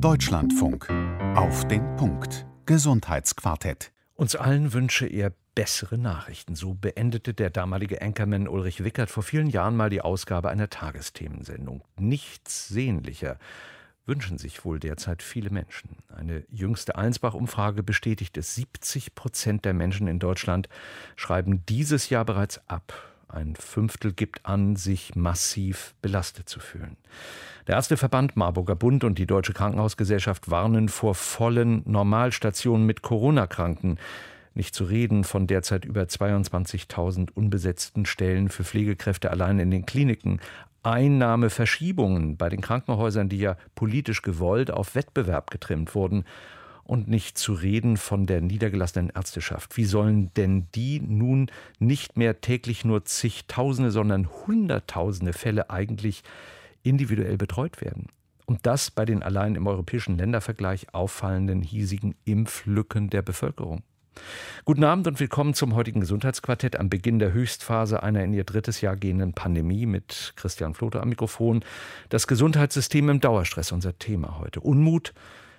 Deutschlandfunk. Auf den Punkt. Gesundheitsquartett. Uns allen wünsche er bessere Nachrichten. So beendete der damalige Anchorman Ulrich Wickert vor vielen Jahren mal die Ausgabe einer Tagesthemensendung. Nichts sehnlicher wünschen sich wohl derzeit viele Menschen. Eine jüngste Allensbach-Umfrage bestätigt es. 70 Prozent der Menschen in Deutschland schreiben dieses Jahr bereits ab. Ein Fünftel gibt an, sich massiv belastet zu fühlen. Der erste Verband Marburger Bund und die Deutsche Krankenhausgesellschaft warnen vor vollen Normalstationen mit Corona-Kranken. Nicht zu reden von derzeit über 22.000 unbesetzten Stellen für Pflegekräfte allein in den Kliniken. Einnahmeverschiebungen bei den Krankenhäusern, die ja politisch gewollt auf Wettbewerb getrimmt wurden und nicht zu reden von der niedergelassenen Ärzteschaft. Wie sollen denn die nun nicht mehr täglich nur zigtausende, sondern hunderttausende Fälle eigentlich individuell betreut werden? Und das bei den allein im europäischen Ländervergleich auffallenden hiesigen Impflücken der Bevölkerung. Guten Abend und willkommen zum heutigen Gesundheitsquartett am Beginn der Höchstphase einer in ihr drittes Jahr gehenden Pandemie mit Christian Flote am Mikrofon. Das Gesundheitssystem im Dauerstress, unser Thema heute. Unmut,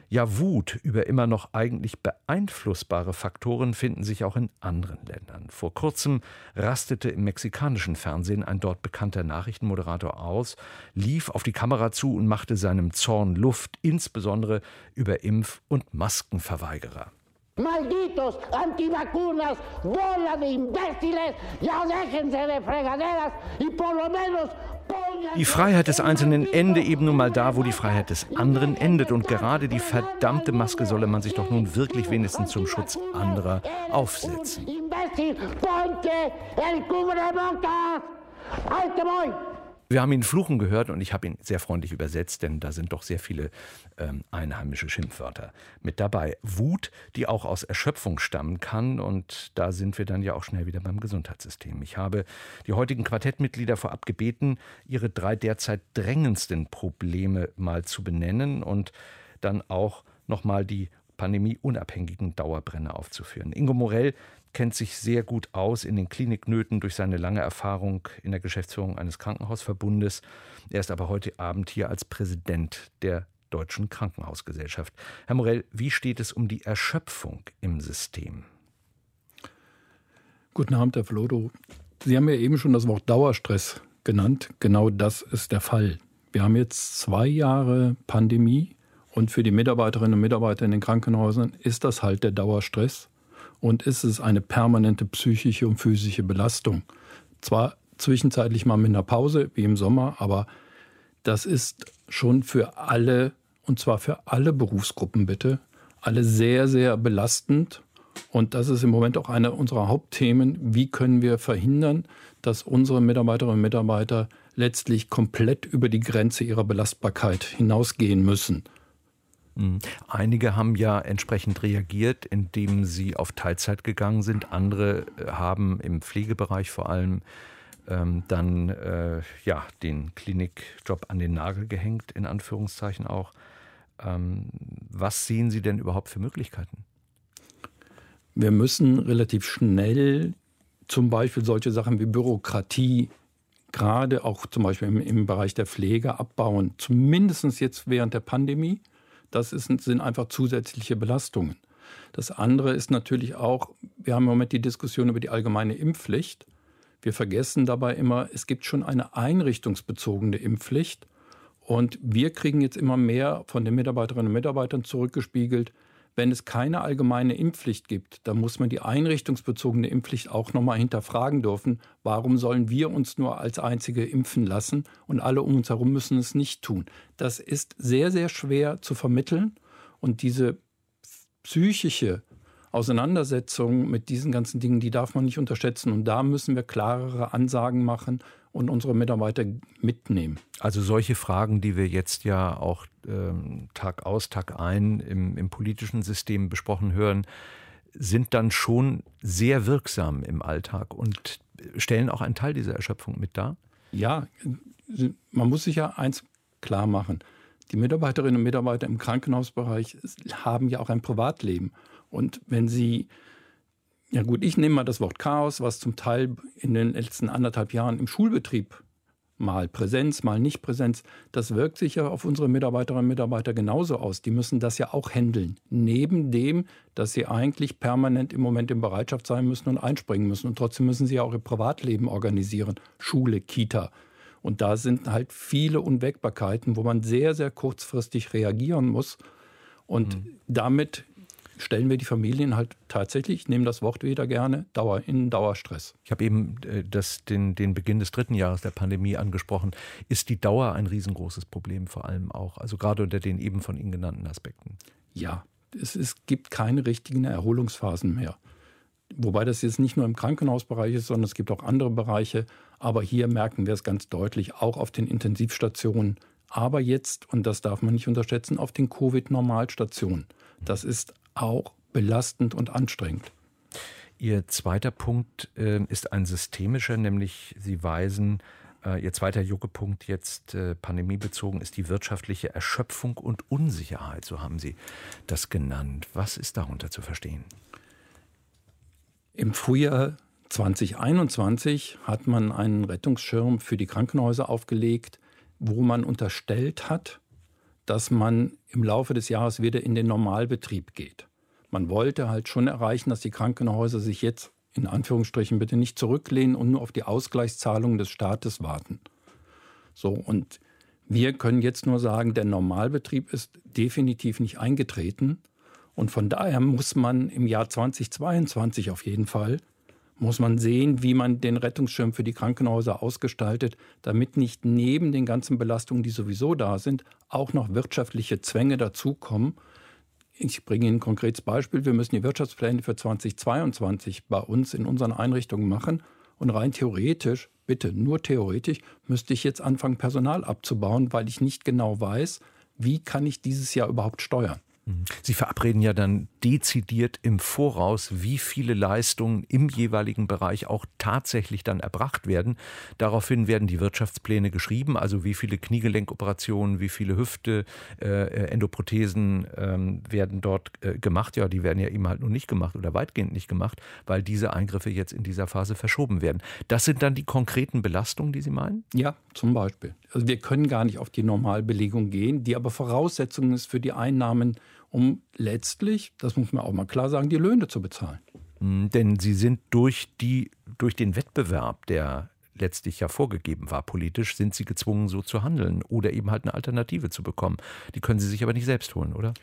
ja, Wut über immer noch eigentlich beeinflussbare Faktoren finden sich auch in anderen Ländern. Vor kurzem rastete im mexikanischen Fernsehen ein dort bekannter Nachrichtenmoderator aus, lief auf die Kamera zu und machte seinem Zorn Luft, insbesondere über Impf- und Maskenverweigerer. Malditos antivacunas, bola de imbéciles, ya déjense de fregaderas y por lo menos die Freiheit des Einzelnen ende eben nun mal da, wo die Freiheit des anderen endet. Und gerade die verdammte Maske solle man sich doch nun wirklich wenigstens zum Schutz anderer aufsetzen. Wir haben ihn fluchen gehört und ich habe ihn sehr freundlich übersetzt, denn da sind doch sehr viele ähm, einheimische Schimpfwörter mit dabei. Wut, die auch aus Erschöpfung stammen kann und da sind wir dann ja auch schnell wieder beim Gesundheitssystem. Ich habe die heutigen Quartettmitglieder vorab gebeten, ihre drei derzeit drängendsten Probleme mal zu benennen und dann auch nochmal die pandemieunabhängigen Dauerbrenner aufzuführen. Ingo Morell kennt sich sehr gut aus in den Kliniknöten durch seine lange Erfahrung in der Geschäftsführung eines Krankenhausverbundes. Er ist aber heute Abend hier als Präsident der Deutschen Krankenhausgesellschaft. Herr Morell, wie steht es um die Erschöpfung im System? Guten Abend, Herr Flodo. Sie haben ja eben schon das Wort Dauerstress genannt. Genau das ist der Fall. Wir haben jetzt zwei Jahre Pandemie und für die Mitarbeiterinnen und Mitarbeiter in den Krankenhäusern ist das halt der Dauerstress und ist es eine permanente psychische und physische Belastung. Zwar zwischenzeitlich mal mit einer Pause, wie im Sommer, aber das ist schon für alle, und zwar für alle Berufsgruppen bitte, alle sehr, sehr belastend. Und das ist im Moment auch einer unserer Hauptthemen. Wie können wir verhindern, dass unsere Mitarbeiterinnen und Mitarbeiter letztlich komplett über die Grenze ihrer Belastbarkeit hinausgehen müssen? Mhm. Einige haben ja entsprechend reagiert, indem sie auf Teilzeit gegangen sind. Andere äh, haben im Pflegebereich vor allem ähm, dann äh, ja, den Klinikjob an den Nagel gehängt, in Anführungszeichen auch. Ähm, was sehen Sie denn überhaupt für Möglichkeiten? Wir müssen relativ schnell zum Beispiel solche Sachen wie Bürokratie, gerade auch zum Beispiel im, im Bereich der Pflege abbauen, zumindest jetzt während der Pandemie. Das ist, sind einfach zusätzliche Belastungen. Das andere ist natürlich auch, wir haben im Moment die Diskussion über die allgemeine Impfpflicht. Wir vergessen dabei immer, es gibt schon eine einrichtungsbezogene Impfpflicht. Und wir kriegen jetzt immer mehr von den Mitarbeiterinnen und Mitarbeitern zurückgespiegelt, wenn es keine allgemeine Impfpflicht gibt, dann muss man die einrichtungsbezogene Impfpflicht auch nochmal hinterfragen dürfen. Warum sollen wir uns nur als Einzige impfen lassen und alle um uns herum müssen es nicht tun? Das ist sehr, sehr schwer zu vermitteln und diese psychische Auseinandersetzung mit diesen ganzen Dingen, die darf man nicht unterschätzen. Und da müssen wir klarere Ansagen machen und unsere Mitarbeiter mitnehmen. Also solche Fragen, die wir jetzt ja auch ähm, Tag aus, Tag ein im, im politischen System besprochen hören, sind dann schon sehr wirksam im Alltag und stellen auch einen Teil dieser Erschöpfung mit dar? Ja, man muss sich ja eins klar machen. Die Mitarbeiterinnen und Mitarbeiter im Krankenhausbereich haben ja auch ein Privatleben. Und wenn sie ja gut, ich nehme mal das Wort Chaos, was zum Teil in den letzten anderthalb Jahren im Schulbetrieb mal Präsenz, mal nicht Präsenz. Das wirkt sich ja auf unsere Mitarbeiterinnen und Mitarbeiter genauso aus. Die müssen das ja auch handeln. Neben dem, dass sie eigentlich permanent im Moment in Bereitschaft sein müssen und einspringen müssen. Und trotzdem müssen sie ja auch ihr Privatleben organisieren. Schule, Kita. Und da sind halt viele Unwägbarkeiten, wo man sehr, sehr kurzfristig reagieren muss. Und mhm. damit stellen wir die Familien halt tatsächlich, ich nehme das Wort wieder gerne, Dauer, in Dauerstress. Ich habe eben äh, das, den, den Beginn des dritten Jahres der Pandemie angesprochen. Ist die Dauer ein riesengroßes Problem vor allem auch, also gerade unter den eben von Ihnen genannten Aspekten? Ja, es, es gibt keine richtigen Erholungsphasen mehr. Wobei das jetzt nicht nur im Krankenhausbereich ist, sondern es gibt auch andere Bereiche. Aber hier merken wir es ganz deutlich, auch auf den Intensivstationen. Aber jetzt, und das darf man nicht unterschätzen, auf den Covid-Normalstationen. Das ist auch belastend und anstrengend. Ihr zweiter Punkt äh, ist ein systemischer, nämlich Sie weisen, äh, Ihr zweiter Juckepunkt jetzt äh, pandemiebezogen ist die wirtschaftliche Erschöpfung und Unsicherheit, so haben Sie das genannt. Was ist darunter zu verstehen? Im Frühjahr 2021 hat man einen Rettungsschirm für die Krankenhäuser aufgelegt, wo man unterstellt hat, dass man im Laufe des Jahres wieder in den Normalbetrieb geht. Man wollte halt schon erreichen, dass die Krankenhäuser sich jetzt in Anführungsstrichen bitte nicht zurücklehnen und nur auf die Ausgleichszahlungen des Staates warten. So, und wir können jetzt nur sagen, der Normalbetrieb ist definitiv nicht eingetreten. Und von daher muss man im Jahr 2022 auf jeden Fall muss man sehen, wie man den Rettungsschirm für die Krankenhäuser ausgestaltet, damit nicht neben den ganzen Belastungen, die sowieso da sind, auch noch wirtschaftliche Zwänge dazukommen. Ich bringe Ihnen ein konkretes Beispiel. Wir müssen die Wirtschaftspläne für 2022 bei uns in unseren Einrichtungen machen. Und rein theoretisch, bitte nur theoretisch, müsste ich jetzt anfangen, Personal abzubauen, weil ich nicht genau weiß, wie kann ich dieses Jahr überhaupt steuern. Sie verabreden ja dann dezidiert im Voraus, wie viele Leistungen im jeweiligen Bereich auch tatsächlich dann erbracht werden. Daraufhin werden die Wirtschaftspläne geschrieben, also wie viele Kniegelenkoperationen, wie viele Hüfte, äh, äh Endoprothesen ähm, werden dort äh, gemacht. Ja, die werden ja eben halt nur nicht gemacht oder weitgehend nicht gemacht, weil diese Eingriffe jetzt in dieser Phase verschoben werden. Das sind dann die konkreten Belastungen, die Sie meinen? Ja, zum Beispiel. Also wir können gar nicht auf die Normalbelegung gehen, die aber Voraussetzung ist für die Einnahmen um letztlich, das muss man auch mal klar sagen, die Löhne zu bezahlen. Hm, denn sie sind durch, die, durch den Wettbewerb, der letztlich ja vorgegeben war politisch, sind sie gezwungen, so zu handeln oder eben halt eine Alternative zu bekommen. Die können sie sich aber nicht selbst holen, oder?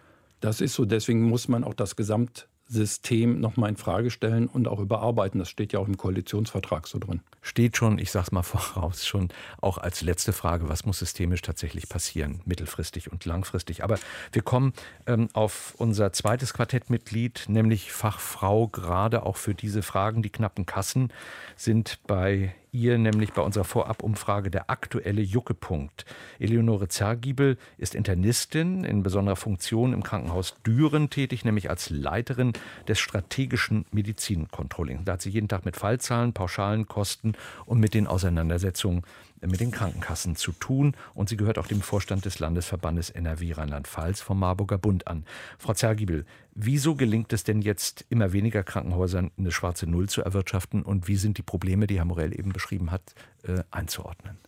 Das ist so. Deswegen muss man auch das Gesamt System nochmal in Frage stellen und auch überarbeiten. Das steht ja auch im Koalitionsvertrag so drin. Steht schon, ich sage es mal voraus, schon auch als letzte Frage, was muss systemisch tatsächlich passieren, mittelfristig und langfristig. Aber wir kommen ähm, auf unser zweites Quartettmitglied, nämlich Fachfrau, gerade auch für diese Fragen. Die knappen Kassen sind bei ihr nämlich bei unserer Vorabumfrage der aktuelle Juckepunkt. Eleonore Zergiebel ist Internistin in besonderer Funktion im Krankenhaus Düren tätig, nämlich als Leiterin des strategischen Medizincontrolling. Da hat sie jeden Tag mit Fallzahlen, pauschalen Kosten und mit den Auseinandersetzungen mit den Krankenkassen zu tun. Und sie gehört auch dem Vorstand des Landesverbandes NRW Rheinland-Pfalz vom Marburger Bund an. Frau Zergiebel, wieso gelingt es denn jetzt immer weniger Krankenhäusern eine schwarze Null zu erwirtschaften und wie sind die Probleme, die Herr Morell eben beschrieben hat, äh, einzuordnen?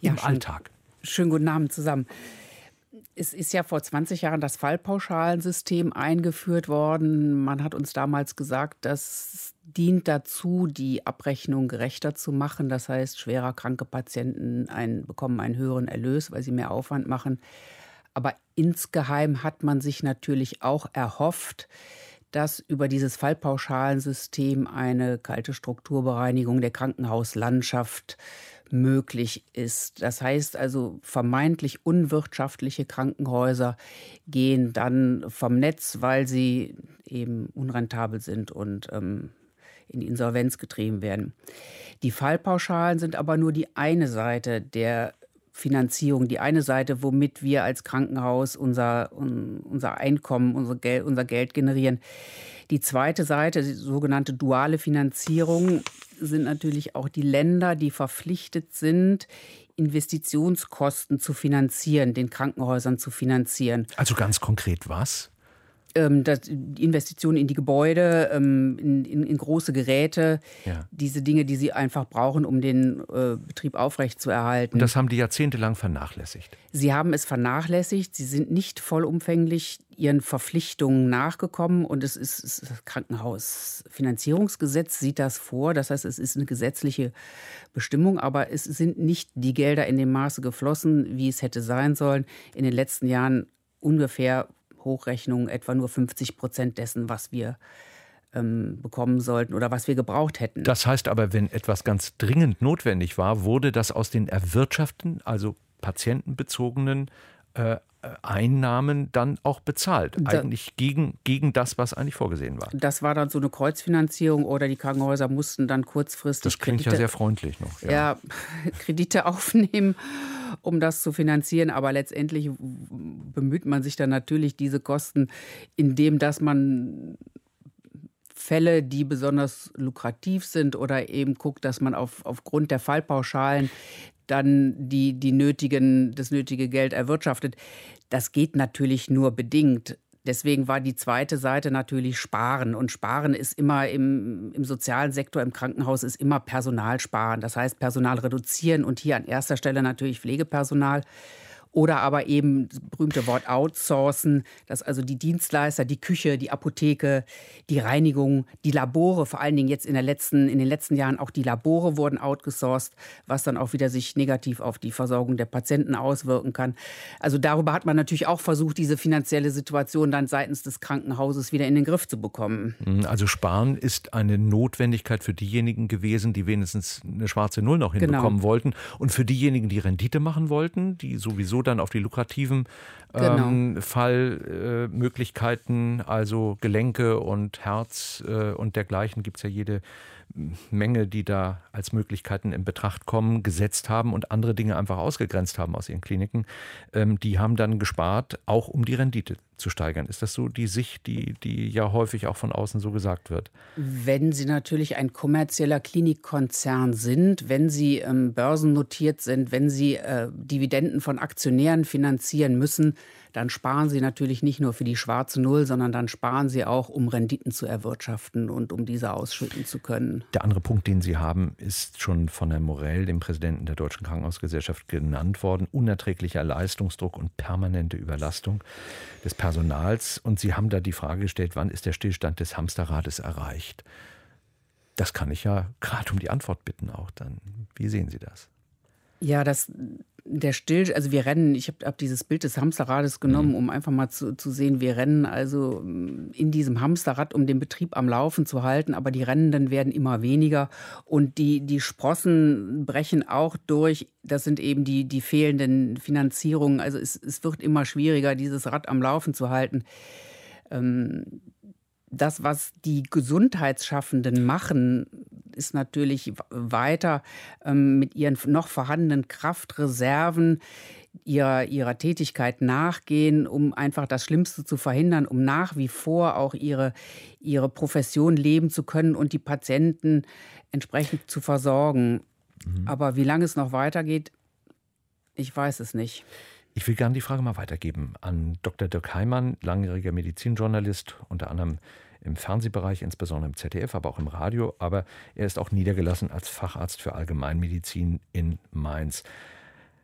Ja, Im schön, Alltag. Schönen guten Abend zusammen. Es ist ja vor 20 Jahren das Fallpauschalensystem eingeführt worden. Man hat uns damals gesagt, das dient dazu, die Abrechnung gerechter zu machen. Das heißt, schwerer kranke Patienten ein, bekommen einen höheren Erlös, weil sie mehr Aufwand machen. Aber insgeheim hat man sich natürlich auch erhofft, dass über dieses Fallpauschalensystem eine kalte Strukturbereinigung der Krankenhauslandschaft möglich ist. Das heißt also, vermeintlich unwirtschaftliche Krankenhäuser gehen dann vom Netz, weil sie eben unrentabel sind und ähm, in Insolvenz getrieben werden. Die Fallpauschalen sind aber nur die eine Seite der Finanzierung, die eine Seite, womit wir als Krankenhaus unser, unser Einkommen, unser Geld, unser Geld generieren. Die zweite Seite, die sogenannte duale Finanzierung, sind natürlich auch die Länder, die verpflichtet sind, Investitionskosten zu finanzieren, den Krankenhäusern zu finanzieren. Also ganz konkret was? Ähm, das, Investitionen in die Gebäude, ähm, in, in, in, große Geräte, ja. diese Dinge, die sie einfach brauchen, um den äh, Betrieb aufrechtzuerhalten. Und das haben die jahrzehntelang vernachlässigt. Sie haben es vernachlässigt. Sie sind nicht vollumfänglich ihren Verpflichtungen nachgekommen und es ist, das Krankenhausfinanzierungsgesetz sieht das vor. Das heißt, es ist eine gesetzliche Bestimmung, aber es sind nicht die Gelder in dem Maße geflossen, wie es hätte sein sollen. In den letzten Jahren ungefähr Hochrechnungen etwa nur 50 Prozent dessen, was wir ähm, bekommen sollten oder was wir gebraucht hätten. Das heißt aber, wenn etwas ganz dringend notwendig war, wurde das aus den erwirtschafteten, also patientenbezogenen äh, Einnahmen dann auch bezahlt. Eigentlich gegen, gegen das, was eigentlich vorgesehen war. Das war dann so eine Kreuzfinanzierung oder die Krankenhäuser mussten dann kurzfristig. Das klingt Kredite, ja sehr freundlich noch. Ja. ja, Kredite aufnehmen um das zu finanzieren. Aber letztendlich bemüht man sich dann natürlich diese Kosten, indem dass man Fälle, die besonders lukrativ sind oder eben guckt, dass man auf, aufgrund der Fallpauschalen dann die, die nötigen, das nötige Geld erwirtschaftet. Das geht natürlich nur bedingt. Deswegen war die zweite Seite natürlich Sparen. Und Sparen ist immer im, im sozialen Sektor, im Krankenhaus, ist immer Personal sparen. Das heißt, Personal reduzieren und hier an erster Stelle natürlich Pflegepersonal. Oder aber eben das berühmte Wort outsourcen, dass also die Dienstleister, die Küche, die Apotheke, die Reinigung, die Labore, vor allen Dingen jetzt in, der letzten, in den letzten Jahren auch die Labore wurden outgesourced, was dann auch wieder sich negativ auf die Versorgung der Patienten auswirken kann. Also darüber hat man natürlich auch versucht, diese finanzielle Situation dann seitens des Krankenhauses wieder in den Griff zu bekommen. Mhm, also sparen ist eine Notwendigkeit für diejenigen gewesen, die wenigstens eine schwarze Null noch genau. hinbekommen genau. wollten und für diejenigen, die Rendite machen wollten, die sowieso dann auf die lukrativen genau. ähm, Fallmöglichkeiten, äh, also Gelenke und Herz äh, und dergleichen gibt es ja jede Menge, die da als Möglichkeiten in Betracht kommen, gesetzt haben und andere Dinge einfach ausgegrenzt haben aus ihren Kliniken, ähm, die haben dann gespart, auch um die Rendite zu steigern. Ist das so die Sicht, die, die ja häufig auch von außen so gesagt wird? Wenn Sie natürlich ein kommerzieller Klinikkonzern sind, wenn Sie ähm, börsennotiert sind, wenn Sie äh, Dividenden von Aktionären finanzieren müssen, dann sparen Sie natürlich nicht nur für die schwarze Null, sondern dann sparen Sie auch, um Renditen zu erwirtschaften und um diese ausschütten zu können. Der andere Punkt, den Sie haben, ist schon von Herrn Morell, dem Präsidenten der Deutschen Krankenhausgesellschaft, genannt worden. Unerträglicher Leistungsdruck und permanente Überlastung des Personals. Und Sie haben da die Frage gestellt, wann ist der Stillstand des Hamsterrades erreicht? Das kann ich ja gerade um die Antwort bitten auch dann. Wie sehen Sie das? Ja, das, der Still, also wir rennen, ich habe hab dieses Bild des Hamsterrades genommen, mhm. um einfach mal zu, zu sehen, wir rennen also mm, in diesem Hamsterrad, um den Betrieb am Laufen zu halten, aber die Rennenden werden immer weniger und die, die Sprossen brechen auch durch. Das sind eben die, die fehlenden Finanzierungen. Also es, es wird immer schwieriger, dieses Rad am Laufen zu halten. Ähm, das, was die Gesundheitsschaffenden machen, ist natürlich weiter ähm, mit ihren noch vorhandenen Kraftreserven ihrer, ihrer Tätigkeit nachgehen, um einfach das Schlimmste zu verhindern, um nach wie vor auch ihre, ihre Profession leben zu können und die Patienten entsprechend zu versorgen. Mhm. Aber wie lange es noch weitergeht, ich weiß es nicht. Ich will gerne die Frage mal weitergeben an Dr. Dirk Heimann, langjähriger Medizinjournalist, unter anderem im Fernsehbereich, insbesondere im ZDF, aber auch im Radio. Aber er ist auch niedergelassen als Facharzt für Allgemeinmedizin in Mainz.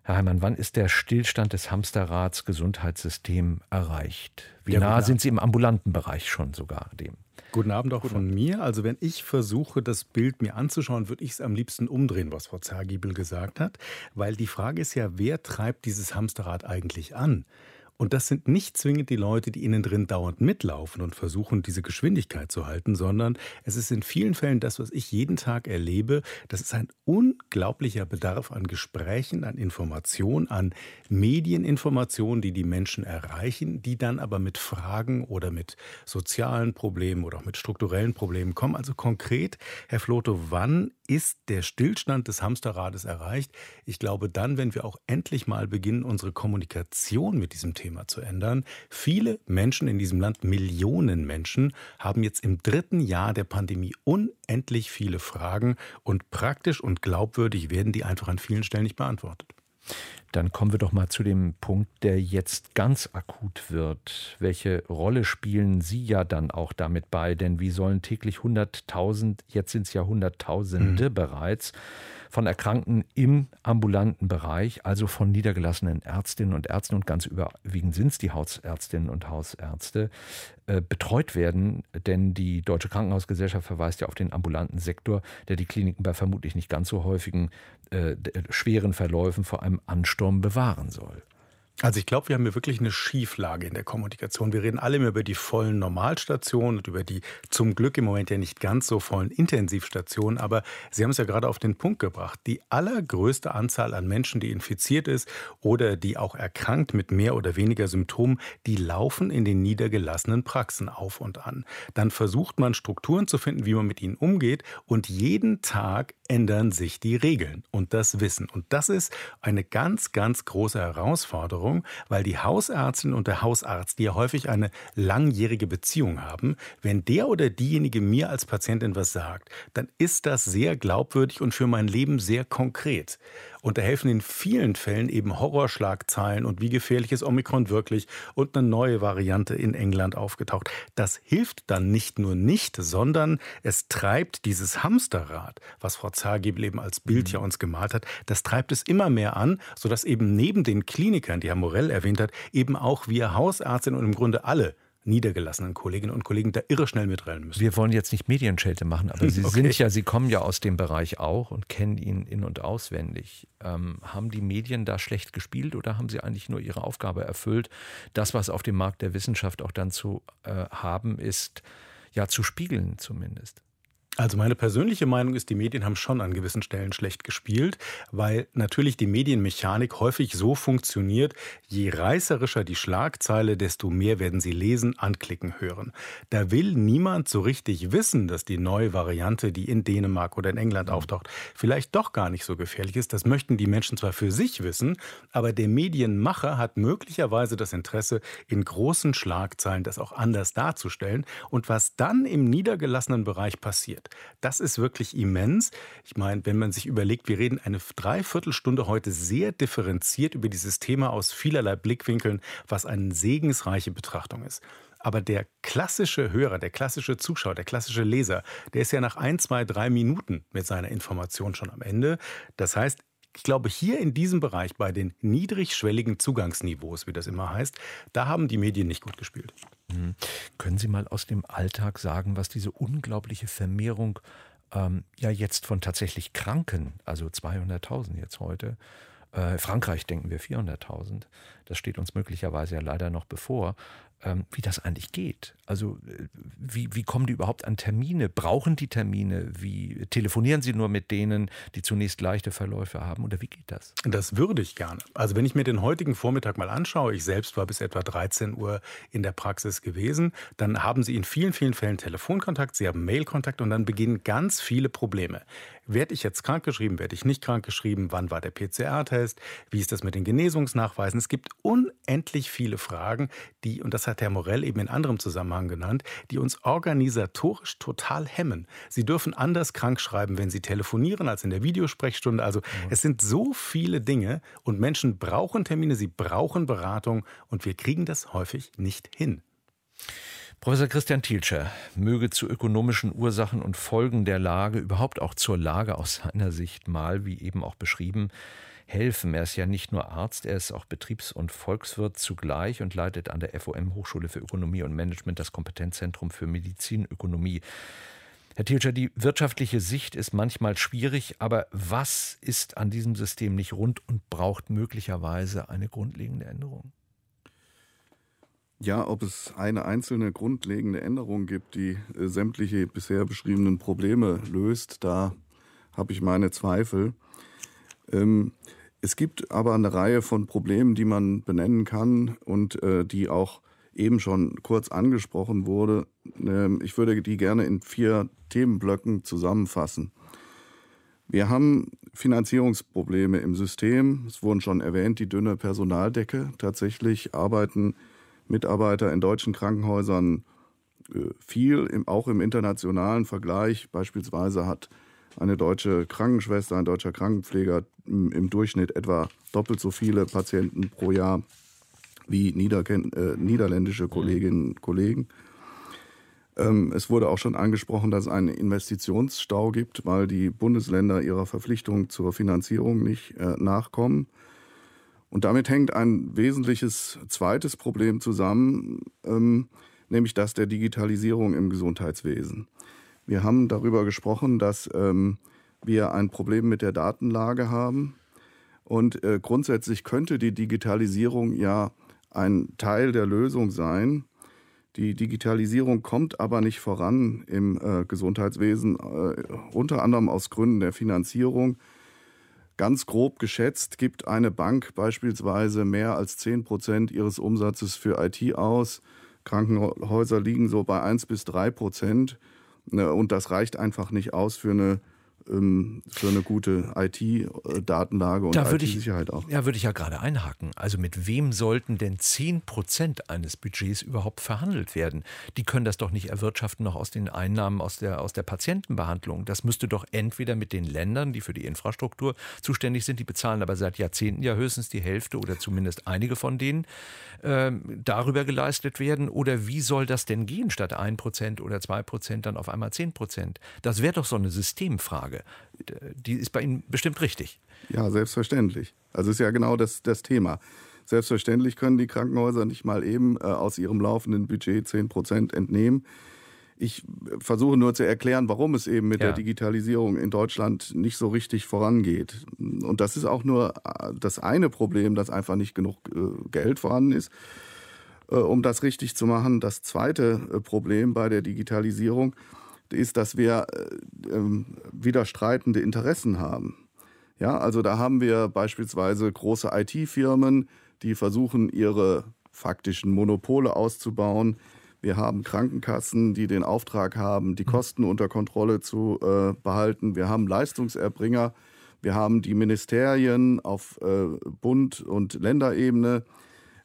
Herr Heimann, wann ist der Stillstand des Hamsterrads Gesundheitssystem erreicht? Wie ja, nah sind Sie im ambulanten Bereich schon sogar dem? Guten Abend auch Guten von Abend. mir. Also wenn ich versuche, das Bild mir anzuschauen, würde ich es am liebsten umdrehen, was Frau Zergiebel gesagt hat. Weil die Frage ist ja, wer treibt dieses Hamsterrad eigentlich an? Und das sind nicht zwingend die Leute, die innen drin dauernd mitlaufen und versuchen, diese Geschwindigkeit zu halten, sondern es ist in vielen Fällen das, was ich jeden Tag erlebe. Das ist ein unglaublicher Bedarf an Gesprächen, an Informationen, an Medieninformationen, die die Menschen erreichen, die dann aber mit Fragen oder mit sozialen Problemen oder auch mit strukturellen Problemen kommen. Also konkret, Herr Floto, wann ist der Stillstand des Hamsterrades erreicht? Ich glaube dann, wenn wir auch endlich mal beginnen, unsere Kommunikation mit diesem Thema Thema zu ändern. Viele Menschen in diesem Land, Millionen Menschen, haben jetzt im dritten Jahr der Pandemie unendlich viele Fragen und praktisch und glaubwürdig werden die einfach an vielen Stellen nicht beantwortet. Dann kommen wir doch mal zu dem Punkt, der jetzt ganz akut wird. Welche Rolle spielen Sie ja dann auch damit bei? Denn wie sollen täglich 100.000, jetzt sind es ja Hunderttausende mhm. bereits, von Erkrankten im ambulanten Bereich, also von niedergelassenen Ärztinnen und Ärzten und ganz überwiegend sind es die Hausärztinnen und Hausärzte, äh, betreut werden. Denn die Deutsche Krankenhausgesellschaft verweist ja auf den ambulanten Sektor, der die Kliniken bei vermutlich nicht ganz so häufigen äh, schweren Verläufen vor einem Ansturm bewahren soll. Also ich glaube, wir haben hier wirklich eine Schieflage in der Kommunikation. Wir reden alle immer über die vollen Normalstationen und über die zum Glück im Moment ja nicht ganz so vollen Intensivstationen. Aber Sie haben es ja gerade auf den Punkt gebracht. Die allergrößte Anzahl an Menschen, die infiziert ist oder die auch erkrankt mit mehr oder weniger Symptomen, die laufen in den niedergelassenen Praxen auf und an. Dann versucht man Strukturen zu finden, wie man mit ihnen umgeht. Und jeden Tag ändern sich die Regeln und das Wissen. Und das ist eine ganz, ganz große Herausforderung, weil die Hausärztin und der Hausarzt, die ja häufig eine langjährige Beziehung haben, wenn der oder diejenige mir als Patientin was sagt, dann ist das sehr glaubwürdig und für mein Leben sehr konkret. Und da helfen in vielen Fällen eben Horrorschlagzeilen und wie gefährlich ist Omikron wirklich und eine neue Variante in England aufgetaucht. Das hilft dann nicht nur nicht, sondern es treibt dieses Hamsterrad, was Frau Zagebel eben als Bild mhm. ja uns gemalt hat, das treibt es immer mehr an, sodass eben neben den Klinikern, die Herr Morell erwähnt hat, eben auch wir Hausärztinnen und im Grunde alle niedergelassenen Kolleginnen und Kollegen da irre schnell mitrennen müssen. Wir wollen jetzt nicht Medienschelte machen, aber Sie okay. sind ja, Sie kommen ja aus dem Bereich auch und kennen ihn in- und auswendig. Ähm, haben die Medien da schlecht gespielt oder haben sie eigentlich nur ihre Aufgabe erfüllt? Das, was auf dem Markt der Wissenschaft auch dann zu äh, haben ist, ja zu spiegeln zumindest. Also meine persönliche Meinung ist, die Medien haben schon an gewissen Stellen schlecht gespielt, weil natürlich die Medienmechanik häufig so funktioniert, je reißerischer die Schlagzeile, desto mehr werden sie lesen, anklicken, hören. Da will niemand so richtig wissen, dass die neue Variante, die in Dänemark oder in England mhm. auftaucht, vielleicht doch gar nicht so gefährlich ist. Das möchten die Menschen zwar für sich wissen, aber der Medienmacher hat möglicherweise das Interesse, in großen Schlagzeilen das auch anders darzustellen. Und was dann im niedergelassenen Bereich passiert, Das ist wirklich immens. Ich meine, wenn man sich überlegt, wir reden eine Dreiviertelstunde heute sehr differenziert über dieses Thema aus vielerlei Blickwinkeln, was eine segensreiche Betrachtung ist. Aber der klassische Hörer, der klassische Zuschauer, der klassische Leser, der ist ja nach ein, zwei, drei Minuten mit seiner Information schon am Ende. Das heißt, ich glaube, hier in diesem Bereich, bei den niedrigschwelligen Zugangsniveaus, wie das immer heißt, da haben die Medien nicht gut gespielt. Mhm. Können Sie mal aus dem Alltag sagen, was diese unglaubliche Vermehrung ähm, ja jetzt von tatsächlich Kranken, also 200.000 jetzt heute, äh, Frankreich denken wir 400.000, das steht uns möglicherweise ja leider noch bevor, wie das eigentlich geht. Also äh, wie, wie kommen die überhaupt an Termine? Brauchen die Termine? Wie telefonieren sie nur mit denen, die zunächst leichte Verläufe haben? Oder wie geht das? Das würde ich gerne. Also wenn ich mir den heutigen Vormittag mal anschaue, ich selbst war bis etwa 13 Uhr in der Praxis gewesen, dann haben sie in vielen, vielen Fällen Telefonkontakt, sie haben Mailkontakt und dann beginnen ganz viele Probleme. Werde ich jetzt krankgeschrieben, werde ich nicht krankgeschrieben? Wann war der PCR-Test? Wie ist das mit den Genesungsnachweisen? Es gibt unendlich viele Fragen, die, und das hat Herr Morell eben in anderem Zusammenhang genannt, die uns organisatorisch total hemmen. Sie dürfen anders krank schreiben, wenn Sie telefonieren, als in der Videosprechstunde. Also mhm. es sind so viele Dinge und Menschen brauchen Termine, sie brauchen Beratung und wir kriegen das häufig nicht hin. Professor Christian Thielscher möge zu ökonomischen Ursachen und Folgen der Lage, überhaupt auch zur Lage aus seiner Sicht mal, wie eben auch beschrieben, helfen. Er ist ja nicht nur Arzt, er ist auch Betriebs- und Volkswirt zugleich und leitet an der FOM Hochschule für Ökonomie und Management das Kompetenzzentrum für Medizinökonomie. Herr Thielscher, die wirtschaftliche Sicht ist manchmal schwierig, aber was ist an diesem System nicht rund und braucht möglicherweise eine grundlegende Änderung? Ja, ob es eine einzelne grundlegende Änderung gibt, die äh, sämtliche bisher beschriebenen Probleme löst, da habe ich meine Zweifel. Ähm, es gibt aber eine Reihe von Problemen, die man benennen kann und äh, die auch eben schon kurz angesprochen wurde. Ähm, ich würde die gerne in vier Themenblöcken zusammenfassen. Wir haben Finanzierungsprobleme im System. Es wurden schon erwähnt, die dünne Personaldecke. Tatsächlich arbeiten Mitarbeiter in deutschen Krankenhäusern äh, viel, auch im internationalen Vergleich. Beispielsweise hat eine deutsche Krankenschwester, ein deutscher Krankenpfleger im Durchschnitt etwa doppelt so viele Patienten pro Jahr wie Niederken äh, niederländische Kolleginnen und Kollegen. Ähm, es wurde auch schon angesprochen, dass es einen Investitionsstau gibt, weil die Bundesländer ihrer Verpflichtung zur Finanzierung nicht äh, nachkommen. Und damit hängt ein wesentliches zweites Problem zusammen, ähm, nämlich das der Digitalisierung im Gesundheitswesen. Wir haben darüber gesprochen, dass ähm, wir ein Problem mit der Datenlage haben. Und äh, grundsätzlich könnte die Digitalisierung ja ein Teil der Lösung sein. Die Digitalisierung kommt aber nicht voran im äh, Gesundheitswesen, äh, unter anderem aus Gründen der Finanzierung. Ganz grob geschätzt gibt eine Bank beispielsweise mehr als 10 Prozent ihres Umsatzes für IT aus. Krankenhäuser liegen so bei 1 bis 3 Prozent. Ne, und das reicht einfach nicht aus für eine ähm, für eine gute IT-Datenlage und IT-Sicherheit auch. Ja, würde ich ja gerade einhaken. Also mit wem sollten denn 10 Prozent eines Budgets überhaupt verhandelt werden? Die können das doch nicht erwirtschaften noch aus den Einnahmen aus der, aus der Patientenbehandlung. Das müsste doch entweder mit den Ländern, die für die Infrastruktur zuständig sind, die bezahlen aber seit Jahrzehnten ja höchstens die Hälfte oder zumindest einige von denen, äh, darüber geleistet werden. Oder wie soll das denn gehen, statt 1 Prozent oder 2 Prozent dann auf einmal 10 Prozent? Das wäre doch so eine Systemfrage. Die ist bei Ihnen bestimmt richtig. Ja, selbstverständlich. Also ist ja genau das, das Thema. Selbstverständlich können die Krankenhäuser nicht mal eben äh, aus ihrem laufenden Budget 10 Prozent entnehmen. Ich versuche nur zu erklären, warum es eben mit ja. der Digitalisierung in Deutschland nicht so richtig vorangeht. Und das ist auch nur äh, das eine Problem, dass einfach nicht genug äh, Geld vorhanden ist, äh, um das richtig zu machen. Das zweite äh, Problem bei der Digitalisierung ist, ist, dass wir äh, ähm, widerstreitende Interessen haben. Ja, also da haben wir beispielsweise große IT-Firmen, die versuchen, ihre faktischen Monopole auszubauen. Wir haben Krankenkassen, die den Auftrag haben, die Kosten unter Kontrolle zu äh, behalten. Wir haben Leistungserbringer. Wir haben die Ministerien auf äh, Bund- und Länderebene.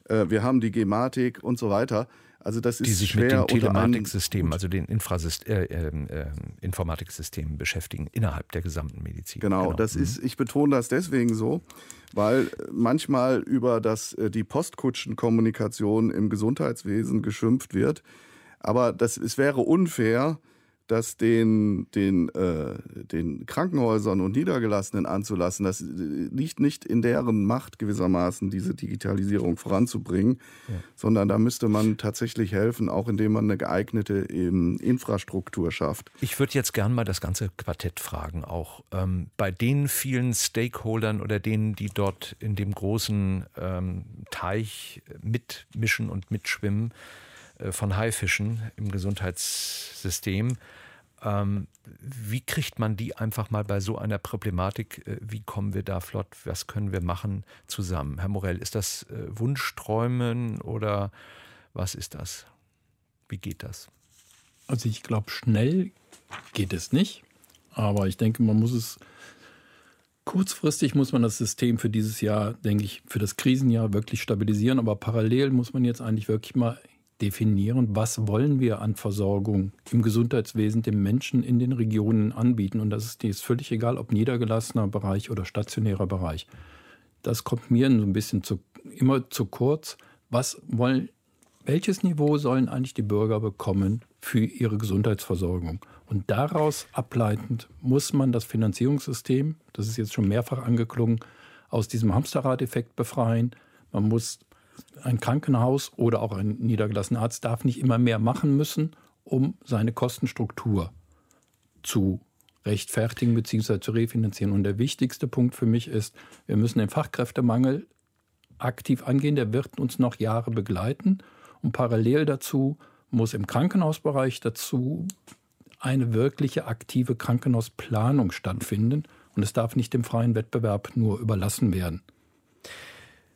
Äh, wir haben die Gematik und so weiter. Also das ist die sich mit dem Telematiksystem, also den Infrasist äh, äh, Informatiksystemen beschäftigen innerhalb der gesamten Medizin. Genau, genau. das mhm. ist, ich betone das deswegen so, weil manchmal über das, äh, die Postkutschenkommunikation im Gesundheitswesen geschimpft wird. Aber das, es wäre unfair, das den, den, äh, den Krankenhäusern und Niedergelassenen anzulassen. Das liegt nicht in deren Macht gewissermaßen, diese Digitalisierung voranzubringen, ja. sondern da müsste man tatsächlich helfen, auch indem man eine geeignete ähm, Infrastruktur schafft. Ich würde jetzt gern mal das ganze Quartett fragen, auch ähm, bei den vielen Stakeholdern oder denen, die dort in dem großen ähm, Teich mitmischen und mitschwimmen, äh, von Haifischen im Gesundheitssystem. Ähm, wie kriegt man die einfach mal bei so einer Problematik, äh, wie kommen wir da flott, was können wir machen, zusammen? Herr Morell, ist das äh, Wunschträumen oder was ist das? Wie geht das? Also ich glaube, schnell geht es nicht, aber ich denke, man muss es kurzfristig muss man das System für dieses Jahr, denke ich, für das Krisenjahr wirklich stabilisieren, aber parallel muss man jetzt eigentlich wirklich mal definieren, was wollen wir an Versorgung im Gesundheitswesen dem Menschen in den Regionen anbieten. Und das ist, ist völlig egal, ob niedergelassener Bereich oder stationärer Bereich. Das kommt mir so ein bisschen zu, immer zu kurz. Was wollen, welches Niveau sollen eigentlich die Bürger bekommen für ihre Gesundheitsversorgung? Und daraus ableitend muss man das Finanzierungssystem, das ist jetzt schon mehrfach angeklungen, aus diesem Hamsterrad-Effekt befreien. Man muss ein Krankenhaus oder auch ein niedergelassener Arzt darf nicht immer mehr machen müssen, um seine Kostenstruktur zu rechtfertigen bzw. zu refinanzieren. Und der wichtigste Punkt für mich ist, wir müssen den Fachkräftemangel aktiv angehen. Der wird uns noch Jahre begleiten. Und parallel dazu muss im Krankenhausbereich dazu eine wirkliche aktive Krankenhausplanung stattfinden. Und es darf nicht dem freien Wettbewerb nur überlassen werden.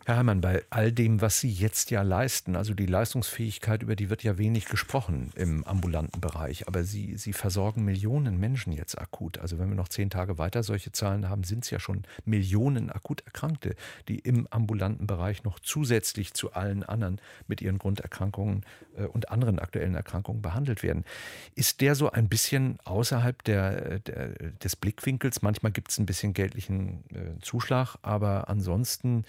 Herr Herrmann, bei all dem, was Sie jetzt ja leisten, also die Leistungsfähigkeit, über die wird ja wenig gesprochen im ambulanten Bereich, aber Sie, Sie versorgen Millionen Menschen jetzt akut. Also wenn wir noch zehn Tage weiter solche Zahlen haben, sind es ja schon Millionen akut Erkrankte, die im ambulanten Bereich noch zusätzlich zu allen anderen mit ihren Grunderkrankungen äh, und anderen aktuellen Erkrankungen behandelt werden. Ist der so ein bisschen außerhalb der, der des Blickwinkels? Manchmal gibt es ein bisschen geldlichen äh, Zuschlag, aber ansonsten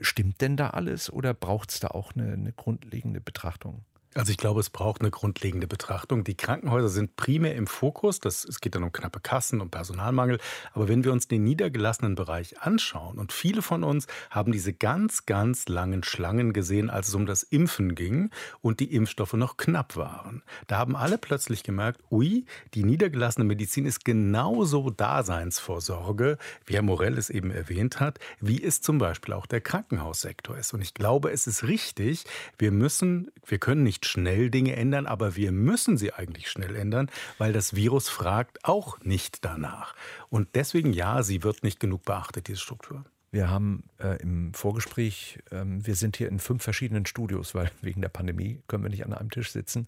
Stimmt denn da alles oder braucht es da auch eine, eine grundlegende Betrachtung? Also ich glaube, es braucht eine grundlegende Betrachtung. Die Krankenhäuser sind primär im Fokus. Das, es geht dann um knappe Kassen und Personalmangel. Aber wenn wir uns den niedergelassenen Bereich anschauen, und viele von uns haben diese ganz, ganz langen Schlangen gesehen, als es um das Impfen ging und die Impfstoffe noch knapp waren. Da haben alle plötzlich gemerkt, ui, die niedergelassene Medizin ist genauso Daseinsvorsorge, wie Herr Morell es eben erwähnt hat, wie es zum Beispiel auch der Krankenhaussektor ist. Und ich glaube, es ist richtig, wir müssen, wir können nicht schnell Dinge ändern, aber wir müssen sie eigentlich schnell ändern, weil das Virus fragt auch nicht danach. Und deswegen ja, sie wird nicht genug beachtet, diese Struktur. Wir haben äh, im Vorgespräch, ähm, wir sind hier in fünf verschiedenen Studios, weil wegen der Pandemie können wir nicht an einem Tisch sitzen,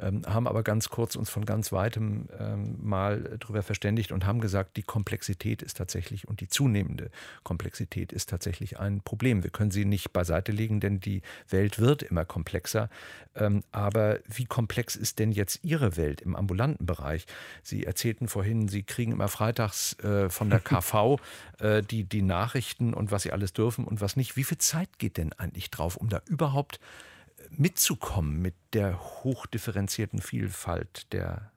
ähm, haben aber ganz kurz uns von ganz weitem ähm, mal darüber verständigt und haben gesagt, die Komplexität ist tatsächlich und die zunehmende Komplexität ist tatsächlich ein Problem. Wir können sie nicht beiseite legen, denn die Welt wird immer komplexer. Ähm, aber wie komplex ist denn jetzt Ihre Welt im ambulanten Bereich? Sie erzählten vorhin, Sie kriegen immer freitags äh, von der KV äh, die, die Nachrichten, Rechten und was sie alles dürfen und was nicht. Wie viel Zeit geht denn eigentlich drauf, um da überhaupt äh, mitzukommen mit der hochdifferenzierten Vielfalt der